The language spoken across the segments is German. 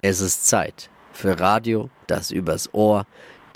Es ist Zeit für Radio, das übers Ohr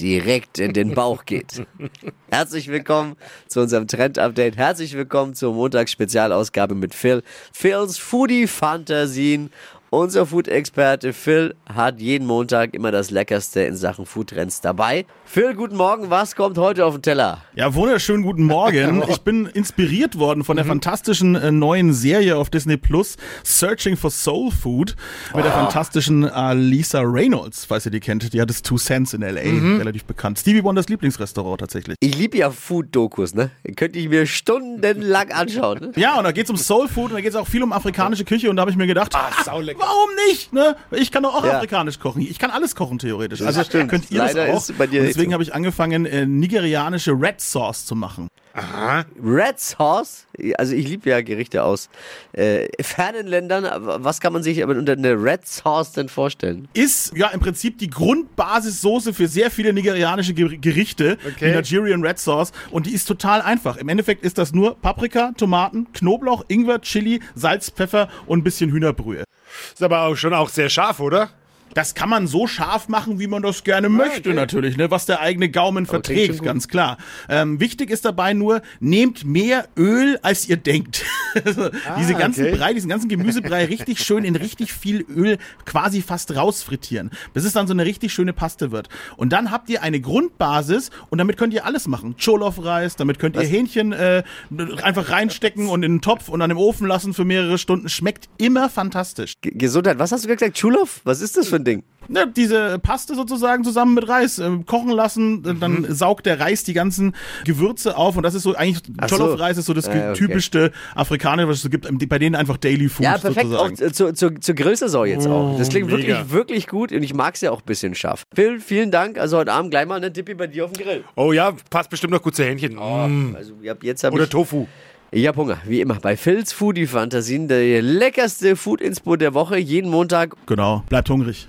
direkt in den Bauch geht. Herzlich willkommen zu unserem Trend-Update. Herzlich willkommen zur Montagsspezialausgabe mit Phil. Phils Foodie-Fantasien. Unser Food-Experte Phil hat jeden Montag immer das Leckerste in Sachen Foodtrends dabei. Phil, guten Morgen. Was kommt heute auf den Teller? Ja, wunderschönen guten Morgen. Ich bin inspiriert worden von der fantastischen äh, neuen Serie auf Disney Plus, Searching for Soul Food, mit der fantastischen äh, Lisa Reynolds, falls ihr die kennt. Die hat das Two Cents in L.A., relativ bekannt. Stevie Wonders Lieblingsrestaurant tatsächlich. Ich liebe ja Food-Dokus, ne? Könnte ich mir stundenlang anschauen. Ne? Ja, und da geht's um Soul Food und da geht's auch viel um afrikanische Küche und da habe ich mir gedacht, Ah, ah, saulecker. Warum nicht? Ne? Ich kann doch auch Ja. afrikanisch kochen. Ich kann alles kochen theoretisch. Das Also stimmt. könnt ihr Leider das auch. deswegen habe ich angefangen, äh, nigerianische Red Sauce zu machen. Aha. Red Sauce, also ich liebe ja Gerichte aus äh, fernen Ländern. Was kann man sich aber unter einer Red Sauce denn vorstellen? ist ja im Prinzip die Grundbasissoße für sehr viele nigerianische Ger- Gerichte, Okay. die Nigerian Red Sauce. Und die ist total einfach. Im Endeffekt ist das nur Paprika, Tomaten, Knoblauch, Ingwer, Chili, Salz, Pfeffer und ein bisschen Hühnerbrühe. Ist aber auch schon auch sehr scharf, oder? Das kann man so scharf machen, wie man das gerne möchte, okay. natürlich, ne? was der eigene Gaumen verträgt, ganz klar. Ähm, wichtig ist dabei nur, nehmt mehr Öl, als ihr denkt. Diese ganzen okay. Brei, diesen ganzen Gemüsebrei richtig schön in richtig viel Öl quasi fast rausfrittieren, bis es dann so eine richtig schöne Paste wird. Und dann habt ihr eine Grundbasis und damit könnt ihr alles machen. Cholof-Reis, damit könnt ihr Hähnchen äh, einfach reinstecken und in den Topf und dann im Ofen lassen für mehrere Stunden. Schmeckt immer fantastisch. G Gesundheit, was hast du gesagt? Chulov? Was ist das für ein Ding? Ne, diese Paste sozusagen zusammen mit Reis äh, kochen lassen, äh, dann saugt der Reis die ganzen Gewürze auf und das ist so eigentlich Ach so. Jollof-Reis ist so das Ah, okay. typischste afrikanische, was es so gibt, ähm, bei denen einfach Daily Food Ja, perfekt. Auch sozusagen. zu, zu, zur Grillsaison jetzt auch. Das klingt mega. wirklich, wirklich gut und ich mag es ja auch ein bisschen scharf. Phil, vielen Dank. Also heute Abend gleich mal eine Dippi bei dir auf dem Grill. Oh ja, passt bestimmt noch gut zu Hähnchen. Mm. Also jetzt Oder ich, Tofu. Ich hab Hunger. Wie immer bei Phils Foodie Fantasien, der leckerste Food-Inspo der Woche, jeden Montag Genau, bleibt hungrig.